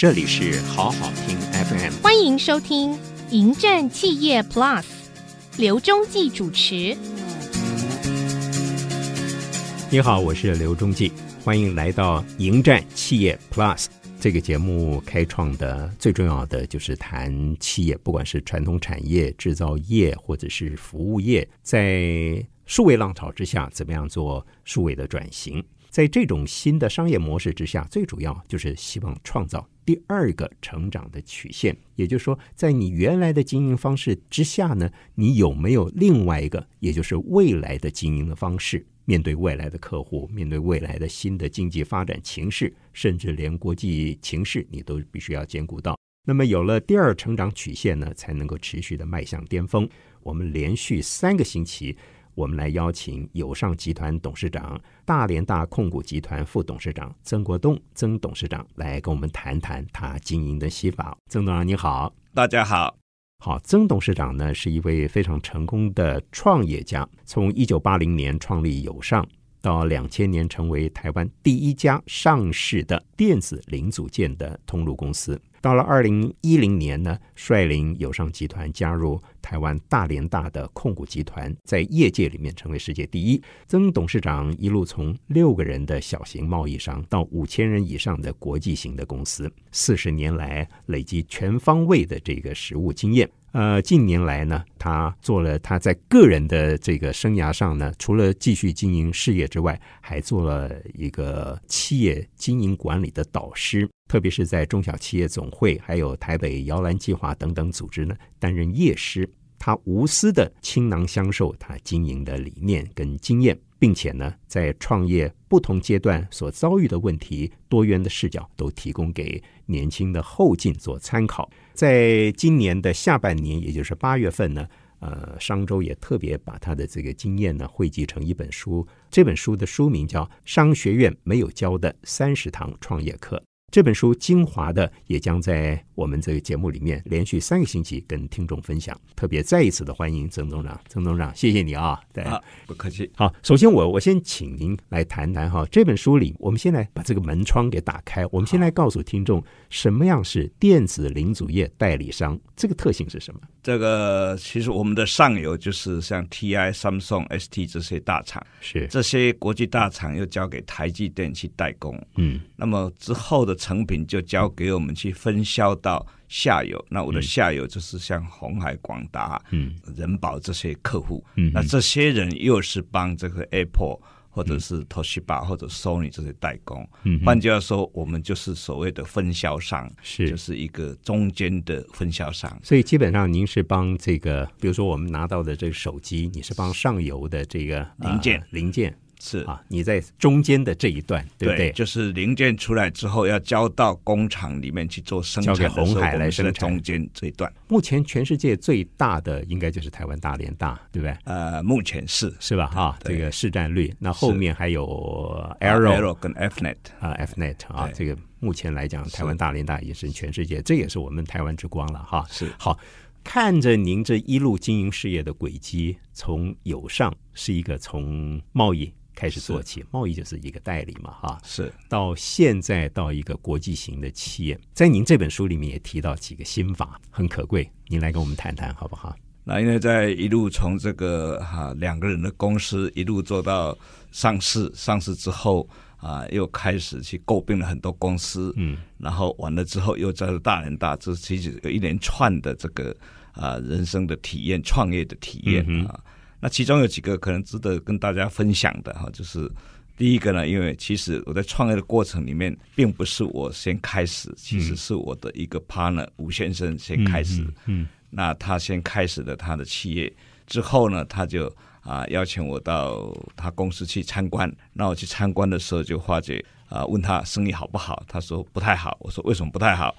这里是好好听 FM，欢迎收听《迎战企业 Plus》，刘中继主持。你好，我是刘中继，欢迎来到《迎战企业 Plus》这个节目。开创的最重要的就是谈企业，不管是传统产业、制造业或者是服务业，在数位浪潮之下，怎么样做数位的转型？在这种新的商业模式之下，最主要就是希望创造。第二个成长的曲线，也就是说，在你原来的经营方式之下呢，你有没有另外一个，也就是未来的经营的方式？面对未来的客户，面对未来的新的经济发展情势，甚至连国际情势，你都必须要兼顾到。那么，有了第二成长曲线呢，才能够持续的迈向巅峰。我们连续三个星期。我们来邀请友尚集团董事长、大连大控股集团副董事长曾国栋曾董事长来跟我们谈谈他经营的西法。曾董事长你好，大家好。好，曾董事长呢是一位非常成功的创业家，从一九八零年创立友尚，到两千年成为台湾第一家上市的电子零组件的通路公司。到了二零一零年呢，率领友商集团加入台湾大连大的控股集团，在业界里面成为世界第一。曾董事长一路从六个人的小型贸易商到五千人以上的国际型的公司，四十年来累积全方位的这个实务经验。呃，近年来呢，他做了他在个人的这个生涯上呢，除了继续经营事业之外，还做了一个企业经营管理的导师，特别是在中小企业总会、还有台北摇篮计划等等组织呢，担任业师。他无私的倾囊相授他经营的理念跟经验，并且呢，在创业不同阶段所遭遇的问题，多元的视角都提供给年轻的后进做参考。在今年的下半年，也就是八月份呢，呃，商周也特别把他的这个经验呢汇集成一本书，这本书的书名叫《商学院没有教的三十堂创业课》。这本书精华的也将在我们这个节目里面连续三个星期跟听众分享。特别再一次的欢迎曾董事长，曾董事长，谢谢你啊！对，不客气。好，首先我我先请您来谈谈哈，这本书里，我们先来把这个门窗给打开，我们先来告诉听众什么样是电子零组业代理商，这个特性是什么？这个其实我们的上游就是像 TI、Samsung、ST 这些大厂，是这些国际大厂又交给台积电去代工，嗯，那么之后的成品就交给我们去分销到下游。那我的下游就是像红海、广达、嗯、人保这些客户，嗯，那这些人又是帮这个 Apple。或者是 Toshiba 或者 Sony 这些代工，换句话说，我们就是所谓的分销商，是就是一个中间的分销商。所以基本上，您是帮这个，比如说我们拿到的这个手机，你是帮上游的这个零件零件。是啊，你在中间的这一段，对不对？就是零件出来之后，要交到工厂里面去做生产，交给红海来生产。中间这一段，目前全世界最大的应该就是台湾大连大，对不对？呃，目前是是吧？哈，这个市占率，那后面还有 Arrow 跟 Fnet 啊，Fnet 啊，这个目前来讲，台湾大连大也是全世界，这也是我们台湾之光了哈。是好，看着您这一路经营事业的轨迹，从友上是一个从贸易。开始做起，贸易就是一个代理嘛，哈，是。到现在到一个国际型的企业，在您这本书里面也提到几个心法，很可贵，您来跟我们谈谈好不好？那因为在一路从这个哈两个人的公司一路做到上市，上市之后啊，又开始去诟病了很多公司，嗯，然后完了之后又在大人大，这其实有一连串的这个啊人生的体验，创业的体验啊。那其中有几个可能值得跟大家分享的哈，就是第一个呢，因为其实我在创业的过程里面，并不是我先开始，其实是我的一个 partner 吴先生先开始。嗯，那他先开始了他的企业之后呢，他就啊邀请我到他公司去参观。那我去参观的时候，就化解啊问他生意好不好，他说不太好。我说为什么不太好？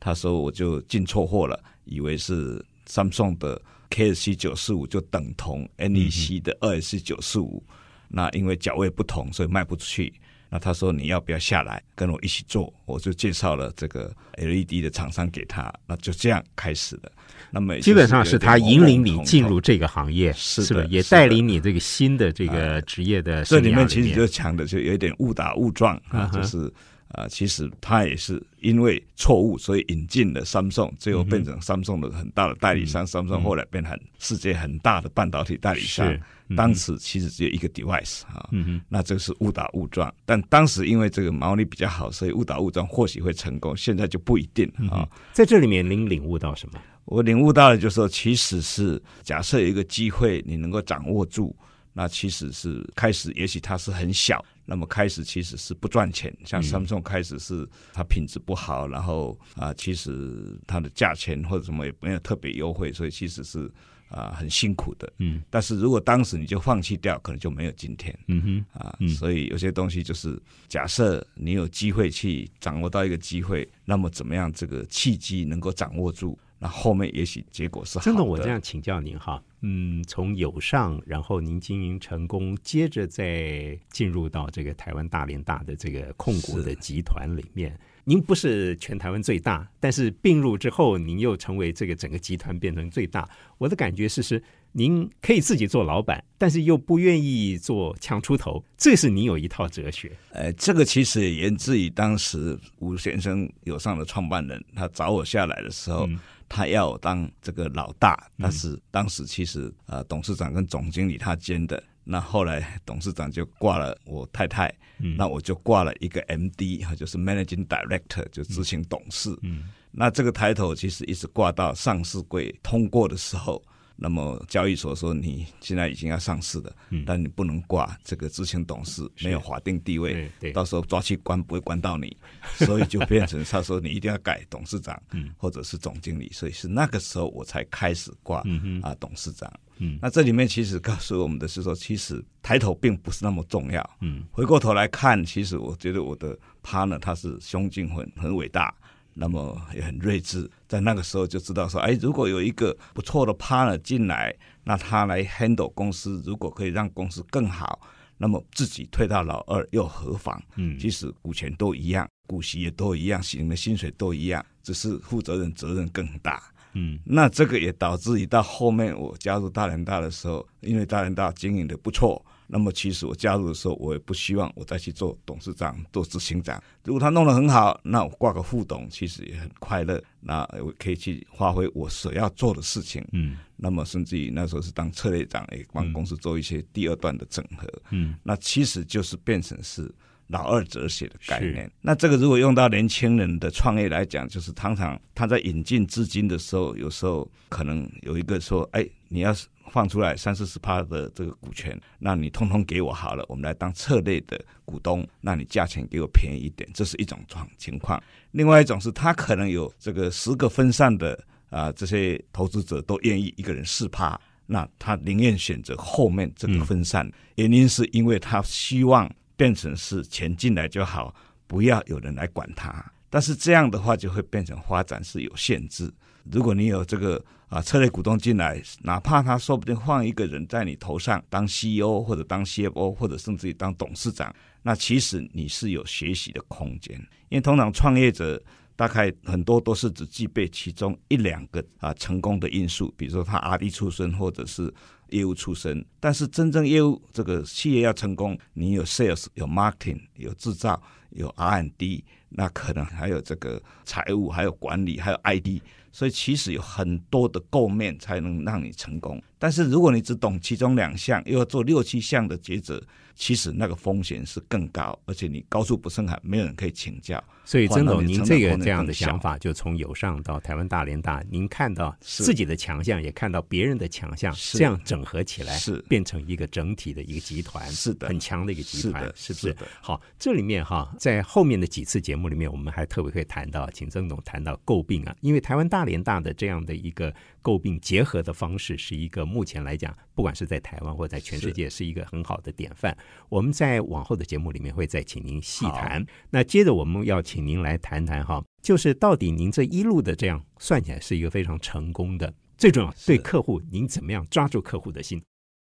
他说我就进错货了，以为是 Samsung 的。K S C 九四五就等同 N E C 的二 S 九四五，那因为脚位不同，所以卖不出去。那他说你要不要下来跟我一起做？我就介绍了这个 L E D 的厂商给他，那就这样开始的。那么基本上是他引领你进入这个行业，是的，也带领你这个新的这个职业的。这里面其实就讲的就有一点误打误撞啊，就是。啊，其实他也是因为错误，所以引进了 Samsung，最后变成 Samsung 的很大的代理商。Samsung 后来变成世界很大的半导体代理商。当时其实只有一个 device 啊，那这个是误打误撞。但当时因为这个毛利比较好，所以误打误撞或许会成功。现在就不一定啊。在这里面，您领悟到什么？我领悟到的就是说，其实是假设有一个机会，你能够掌握住。那其实是开始，也许它是很小，那么开始其实是不赚钱。像 Samsung 开始是它品质不好，然后啊，其实它的价钱或者什么也没有特别优惠，所以其实是啊很辛苦的。嗯，但是如果当时你就放弃掉，可能就没有今天。嗯哼，啊，所以有些东西就是假设你有机会去掌握到一个机会，那么怎么样这个契机能够掌握住？那后面也许结果是好的。真的，我这样请教您哈，嗯，从友上，然后您经营成功，接着再进入到这个台湾大连大的这个控股的集团里面。您不是全台湾最大，但是并入之后，您又成为这个整个集团变成最大。我的感觉是是，您可以自己做老板，但是又不愿意做强出头，这是您有一套哲学。呃，这个其实也源自于当时吴先生友上的创办人，他找我下来的时候。他要当这个老大，但是当时其实呃董事长跟总经理他兼的，那后来董事长就挂了我太太，那我就挂了一个 M D 哈，就是 Managing Director，就执行董事。嗯，那这个抬头其实一直挂到上市柜通过的时候。那么交易所说你现在已经要上市了，但你不能挂这个执行董事，没有法定地位，到时候抓去关不会关到你，所以就变成他说你一定要改董事长，或者是总经理，所以是那个时候我才开始挂啊董事长。那这里面其实告诉我们的是说，其实抬头并不是那么重要。嗯回过头来看，其实我觉得我的 partner 他是胸襟很很伟大。那么也很睿智，在那个时候就知道说，哎，如果有一个不错的 partner 进来，那他来 handle 公司，如果可以让公司更好，那么自己退到老二又何妨？嗯，其实股权都一样，股息也都一样，领的薪水都一样，只是负责人责任更大。嗯，那这个也导致于到后面我加入大连大的时候，因为大连大经营的不错。那么其实我加入的时候，我也不希望我再去做董事长、做执行长。如果他弄得很好，那我挂个副董，其实也很快乐。那我可以去发挥我所要做的事情。嗯。那么甚至于那时候是当策略长，也帮公司做一些第二段的整合。嗯。那其实就是变成是老二哲学的概念。那这个如果用到年轻人的创业来讲，就是常常他在引进资金的时候，有时候可能有一个说：“哎，你要是。”放出来三四十趴的这个股权，那你通通给我好了，我们来当策略的股东，那你价钱给我便宜一点，这是一种状情况。另外一种是他可能有这个十个分散的啊，这些投资者都愿意一个人四趴，那他宁愿选择后面这个分散，原因是因为他希望变成是钱进来就好，不要有人来管他。但是这样的话就会变成发展是有限制。如果你有这个啊策略股东进来，哪怕他说不定换一个人在你头上当 CEO 或者当 CFO 或者甚至于当董事长，那其实你是有学习的空间。因为通常创业者大概很多都是只具备其中一两个啊成功的因素，比如说他 R&D 出身或者是业务出身。但是真正业务这个企业要成功，你有 Sales、有 Marketing、有制造、有 R&D，那可能还有这个财务、还有管理、还有 ID。所以其实有很多的构面才能让你成功，但是如果你只懂其中两项，又要做六七项的抉择。其实那个风险是更高，而且你高处不胜寒，没有人可以请教。所以曾总，您这个这样的想法，就从友上到台湾大连大，您看到自己的强项，也看到别人的强项，这样整合起来，是变成一个整体的一个集团，是的，很强的一个集团，是不是？好，这里面哈，在后面的几次节目里面，我们还特别会谈到，请曾总谈到诟病啊，因为台湾大连大的这样的一个诟病结合的方式，是一个目前来讲，不管是在台湾或在全世界，是一个很好的典范。我们在往后的节目里面会再请您细谈。那接着我们要请您来谈谈哈，就是到底您这一路的这样算起来是一个非常成功的，最重要对客户您怎么样抓住客户的心？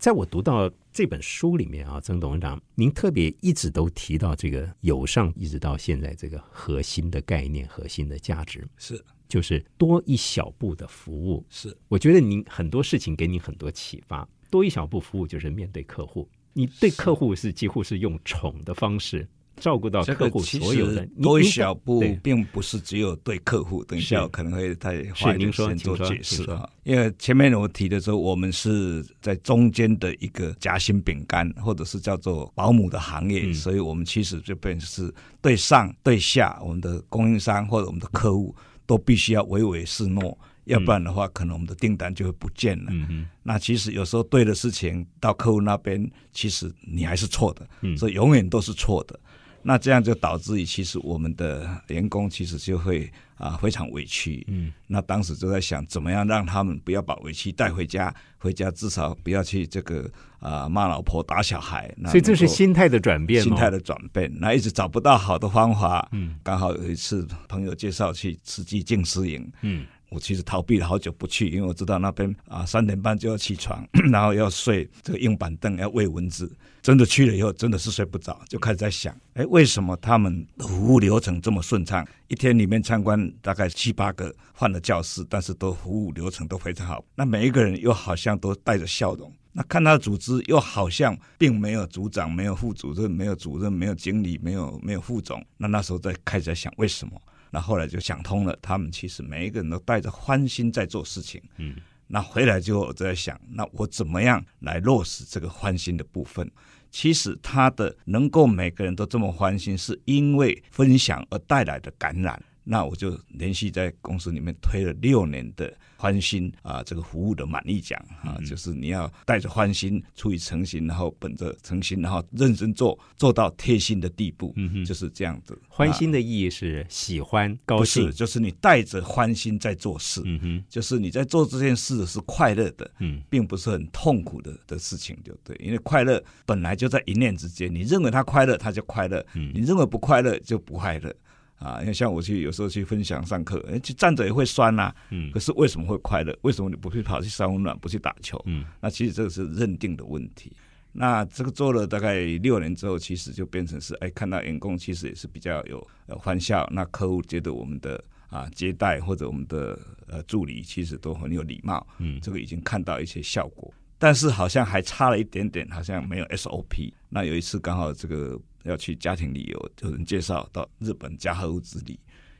在我读到这本书里面啊，曾董事长，您特别一直都提到这个友上，一直到现在这个核心的概念、核心的价值是，就是多一小步的服务。是，我觉得您很多事情给你很多启发。多一小步服务就是面对客户。你对客户是几乎是用宠的方式，照顾到客户所有的多一小步，并不是只有对客户。等一下我可能会再花一点时间做解释啊。因为前面我提的时候，我们是在中间的一个夹心饼干，或者是叫做保姆的行业，所以我们其实就变成是对上对下，我们的供应商或者我们的客户都必须要唯唯是诺。要不然的话，可能我们的订单就会不见了。那其实有时候对的事情到客户那边，其实你还是错的，所以永远都是错的。那这样就导致于，其实我们的员工其实就会啊非常委屈。嗯，那当时就在想，怎么样让他们不要把委屈带回家，回家至少不要去这个啊骂老婆、打小孩。所以这是心态的转变，心态的转变。那一直找不到好的方法。嗯，刚好有一次朋友介绍去吃鸡静思营。嗯。我其实逃避了好久不去，因为我知道那边啊三点半就要起床，然后要睡这个硬板凳，要喂蚊子。真的去了以后，真的是睡不着，就开始在想：哎，为什么他们服务流程这么顺畅？一天里面参观大概七八个换了教室，但是都服务流程都非常好。那每一个人又好像都带着笑容。那看他的组织又好像并没有组长，没有副主任，没有主任，没有经理，没有没有副总。那那时候在开始在想，为什么？那后来就想通了，他们其实每一个人都带着欢心在做事情。嗯，那回来之后我在想，那我怎么样来落实这个欢心的部分？其实他的能够每个人都这么欢心，是因为分享而带来的感染。那我就连续在公司里面推了六年的。欢心啊，这个服务的满意奖啊，就是你要带着欢心，出于诚心，然后本着诚心，然后认真做，做到贴心的地步，嗯哼，就是这样子。欢心的意义是喜欢、高兴，不是就是你带着欢心在做事，嗯哼，就是你在做这件事是快乐的，嗯，并不是很痛苦的的事情，就对，因为快乐本来就在一念之间，你认为他快乐，他就快乐；，嗯你认为不快乐，就不快乐。啊，因为像我去有时候去分享上课，哎，去站着也会酸呐。嗯。可是为什么会快乐？为什么你不去跑去三温暖，不去打球？嗯。那其实这个是认定的问题。那这个做了大概六年之后，其实就变成是，哎，看到员工其实也是比较有欢笑。那客户觉得我们的啊接待或者我们的呃助理其实都很有礼貌。嗯。这个已经看到一些效果，但是好像还差了一点点，好像没有 SOP。那有一次刚好这个。要去家庭旅游，有人介绍到日本加贺屋子里，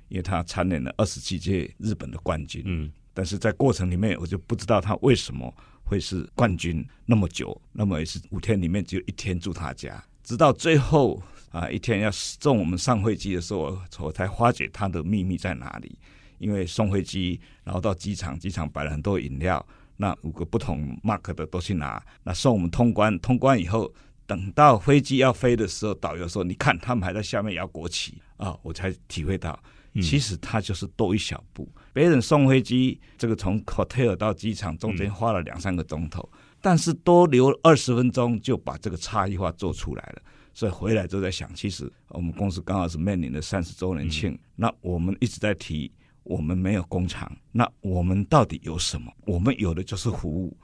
因为他蝉联了二十七届日本的冠军。嗯，但是在过程里面，我就不知道他为什么会是冠军那么久，那么也是五天里面只有一天住他家，直到最后啊一天要送我们上飞机的时候，我才发觉他的秘密在哪里。因为送飞机，然后到机场，机场摆了很多饮料，那五个不同 mark 的都去拿，那送我们通关，通关以后。等到飞机要飞的时候，导游说：“你看，他们还在下面摇国旗啊！”我才体会到，其实他就是多一小步。别人送飞机，这个从 hotel 到机场中间花了两三个钟头，但是多留二十分钟就把这个差异化做出来了。所以回来就在想，其实我们公司刚好是面临的三十周年庆，那我们一直在提，我们没有工厂，那我们到底有什么？我们有的就是服务。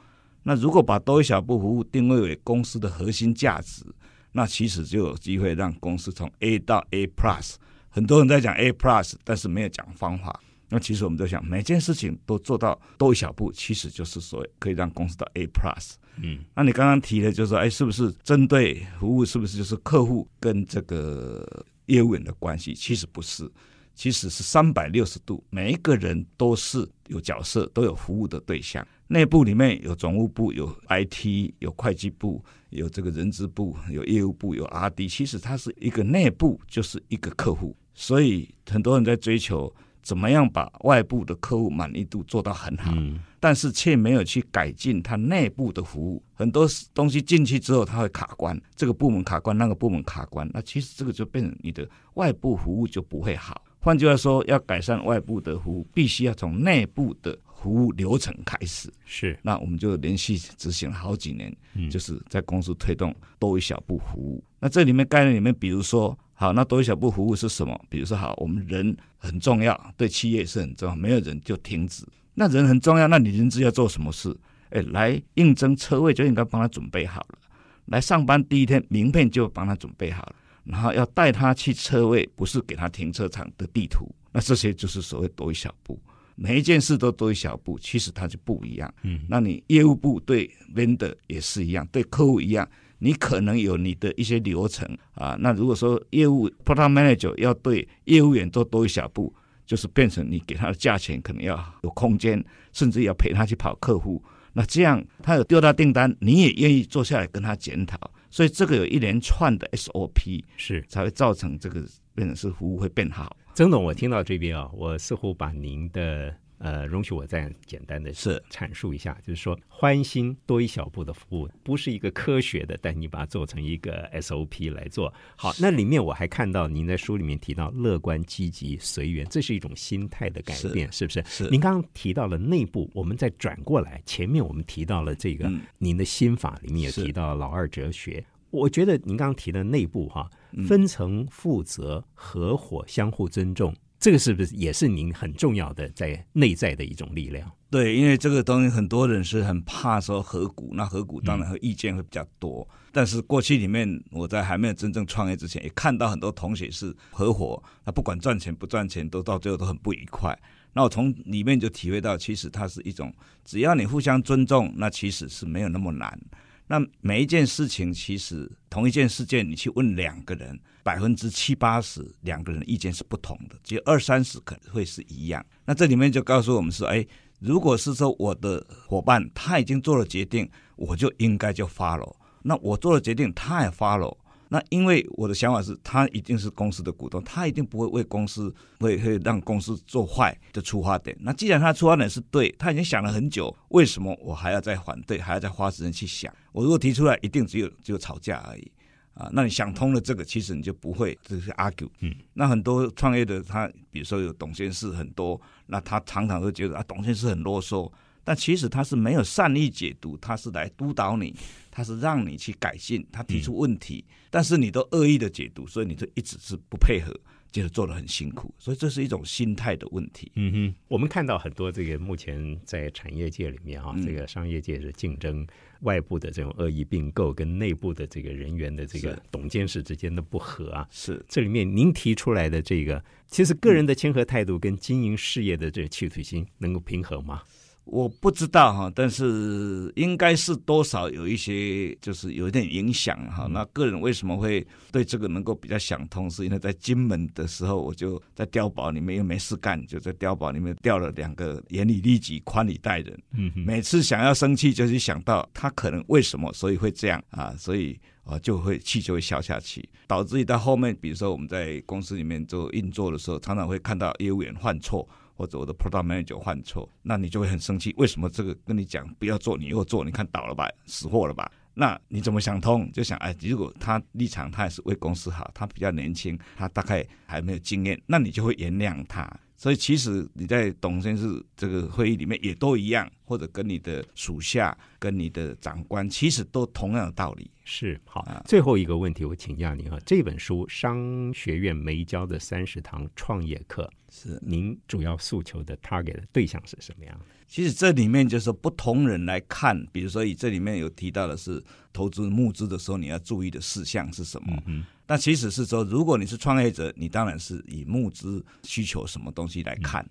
那如果把多一小步服务定位为公司的核心价值，那其实就有机会让公司从 A 到 A Plus。很多人在讲 A Plus，但是没有讲方法。那其实我们在想，每件事情都做到多一小步，其实就是所谓可以让公司到 A Plus。嗯，那你刚刚提的就是说，哎，是不是针对服务，是不是就是客户跟这个业务员的关系？其实不是。其实是三百六十度，每一个人都是有角色，都有服务的对象。内部里面有总务部、有 IT、有会计部、有这个人资部、有业务部、有 RD。其实它是一个内部就是一个客户，所以很多人在追求怎么样把外部的客户满意度做到很好，但是却没有去改进它内部的服务。很多东西进去之后，它会卡关，这个部门卡关，那个部门卡关，那其实这个就变成你的外部服务就不会好。换句话说，要改善外部的服务，必须要从内部的服务流程开始。是，那我们就连续执行了好几年，就是在公司推动多一小步服务。那这里面概念里面，比如说，好，那多一小步服务是什么？比如说，好，我们人很重要，对企业是很重要，没有人就停止。那人很重要，那你人资要做什么事？哎，来应征车位就应该帮他准备好了，来上班第一天名片就帮他准备好了。然后要带他去车位，不是给他停车场的地图。那这些就是所谓多一小步，每一件事都多一小步，其实它就不一样。嗯，那你业务部对 vendor 也是一样，对客户一样，你可能有你的一些流程啊。那如果说业务 product manager 要对业务员做多一小步，就是变成你给他的价钱可能要有空间，甚至要陪他去跑客户。那这样他有丢到订单，你也愿意坐下来跟他检讨。所以这个有一连串的 SOP 是才会造成这个变成是服务会变好。曾总，我听到这边啊，我似乎把您的。呃，容许我再简单的是阐述一下，就是说，欢心多一小步的服务，不是一个科学的，但你把它做成一个 SOP 来做好。那里面我还看到您在书里面提到乐观、积极、随缘，这是一种心态的改变，是不是？是。您刚刚提到了内部，我们再转过来，前面我们提到了这个您的心法里面也提到老二哲学。我觉得您刚刚提的内部哈，分层负责、合伙、相互尊重。这个是不是也是您很重要的在内在的一种力量？对，因为这个东西很多人是很怕说合股，那合股当然和意见会比较多。但是过去里面，我在还没有真正创业之前，也看到很多同学是合伙，那不管赚钱不赚钱，都到最后都很不愉快。那我从里面就体会到，其实它是一种，只要你互相尊重，那其实是没有那么难。那每一件事情，其实同一件事件，你去问两个人，百分之七八十两个人意见是不同的，只有二三十可能会是一样。那这里面就告诉我们说，哎，如果是说我的伙伴他已经做了决定，我就应该就 follow。那我做了决定，他也 follow。那因为我的想法是，他一定是公司的股东，他一定不会为公司会会让公司做坏的出发点。那既然他出发点是对，他已经想了很久，为什么我还要再反对，还要再花时间去想？我如果提出来，一定只有只有吵架而已啊！那你想通了这个，其实你就不会这是 argue。嗯，那很多创业的他，比如说有董监事很多，那他常常都觉得啊，董监事很啰嗦。但其实他是没有善意解读，他是来督导你，他是让你去改进，他提出问题，但是你都恶意的解读，所以你就一直是不配合，就是做的很辛苦，所以这是一种心态的问题。嗯哼，我们看到很多这个目前在产业界里面啊，这个商业界的竞争，外部的这种恶意并购跟内部的这个人员的这个董监事之间的不和啊，是。这里面您提出来的这个，其实个人的谦和态度跟经营事业的这个企图心能够平衡吗？我不知道哈，但是应该是多少有一些，就是有一点影响哈。那个人为什么会对这个能够比较想通？是因为在金门的时候，我就在碉堡里面又没事干，就在碉堡里面调了两个严以律己、宽以待人。嗯，每次想要生气，就是想到他可能为什么，所以会这样啊，所以啊就会气就会消下去，导致于到后面，比如说我们在公司里面做运作的时候，常常会看到业务员犯错。或者我的 product manager 犯错，那你就会很生气。为什么这个跟你讲不要做，你又做？你看倒了吧，死货了吧？那你怎么想通？就想哎，如果他立场他也是为公司好，他比较年轻，他大概还没有经验，那你就会原谅他。所以其实你在董先生这个会议里面也都一样，或者跟你的属下、跟你的长官，其实都同样的道理。是好，最后一个问题我请教您啊，这本书商学院没教的三十堂创业课，是您主要诉求的 target 对象是什么样？其实这里面就是不同人来看，比如说以这里面有提到的是投资募资的时候你要注意的事项是什么？嗯。那其实是说，如果你是创业者，你当然是以募资需求什么东西来看；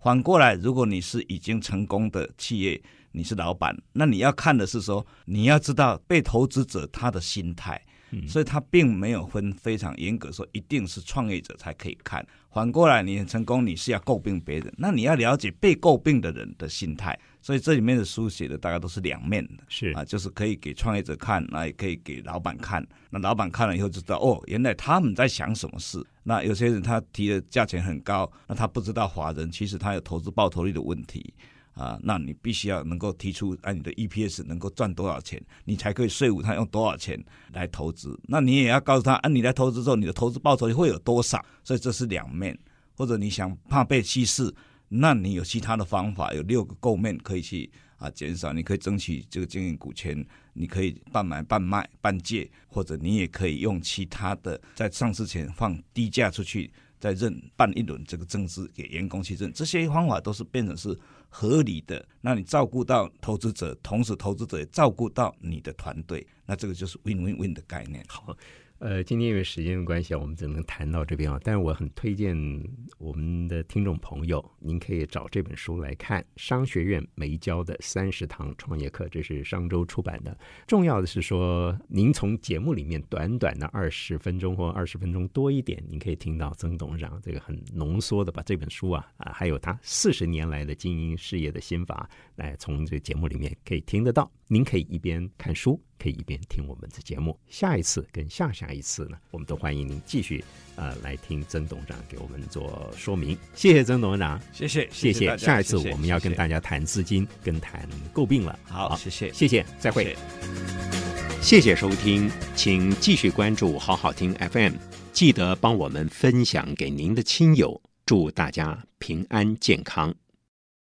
反过来，如果你是已经成功的企业，你是老板，那你要看的是说，你要知道被投资者他的心态。所以他并没有分非常严格说一定是创业者才可以看。反过来，你很成功，你是要诟病别人，那你要了解被诟病的人的心态。所以这里面的书写的大概都是两面的，是啊，就是可以给创业者看，那也可以给老板看。那老板看了以后就知道，哦，原来他们在想什么事。那有些人他提的价钱很高，那他不知道华人其实他有投资报酬率的问题啊。那你必须要能够提出，按你的 EPS 能够赚多少钱，你才可以税务他用多少钱来投资。那你也要告诉他，按你来投资之后，你的投资报酬会有多少。所以这是两面，或者你想怕被稀释。那你有其他的方法，有六个构面可以去啊减少，你可以争取这个经营股权，你可以半买半卖半借，或者你也可以用其他的在上市前放低价出去，再认办一轮这个增资给员工去认，这些方法都是变成是合理的。那你照顾到投资者，同时投资者也照顾到你的团队，那这个就是 win win win 的概念。好。呃，今天因为时间的关系啊，我们只能谈到这边啊。但是我很推荐我们的听众朋友，您可以找这本书来看，商学院没教的三十堂创业课，这是商周出版的。重要的是说，您从节目里面短短的二十分钟或二十分钟多一点，您可以听到曾董事长这个很浓缩的把这本书啊啊，还有他四十年来的经营事业的心法，来从这个节目里面可以听得到。您可以一边看书。可以一边听我们的节目，下一次跟下下一次呢，我们都欢迎您继续呃来听曾董事长给我们做说明。谢谢曾董事长，谢谢谢谢。下一次我们要跟大家谈资金，跟谈诟病了。好，谢谢谢谢，再会。谢谢收听，请继续关注好好听 FM，记得帮我们分享给您的亲友，祝大家平安健康。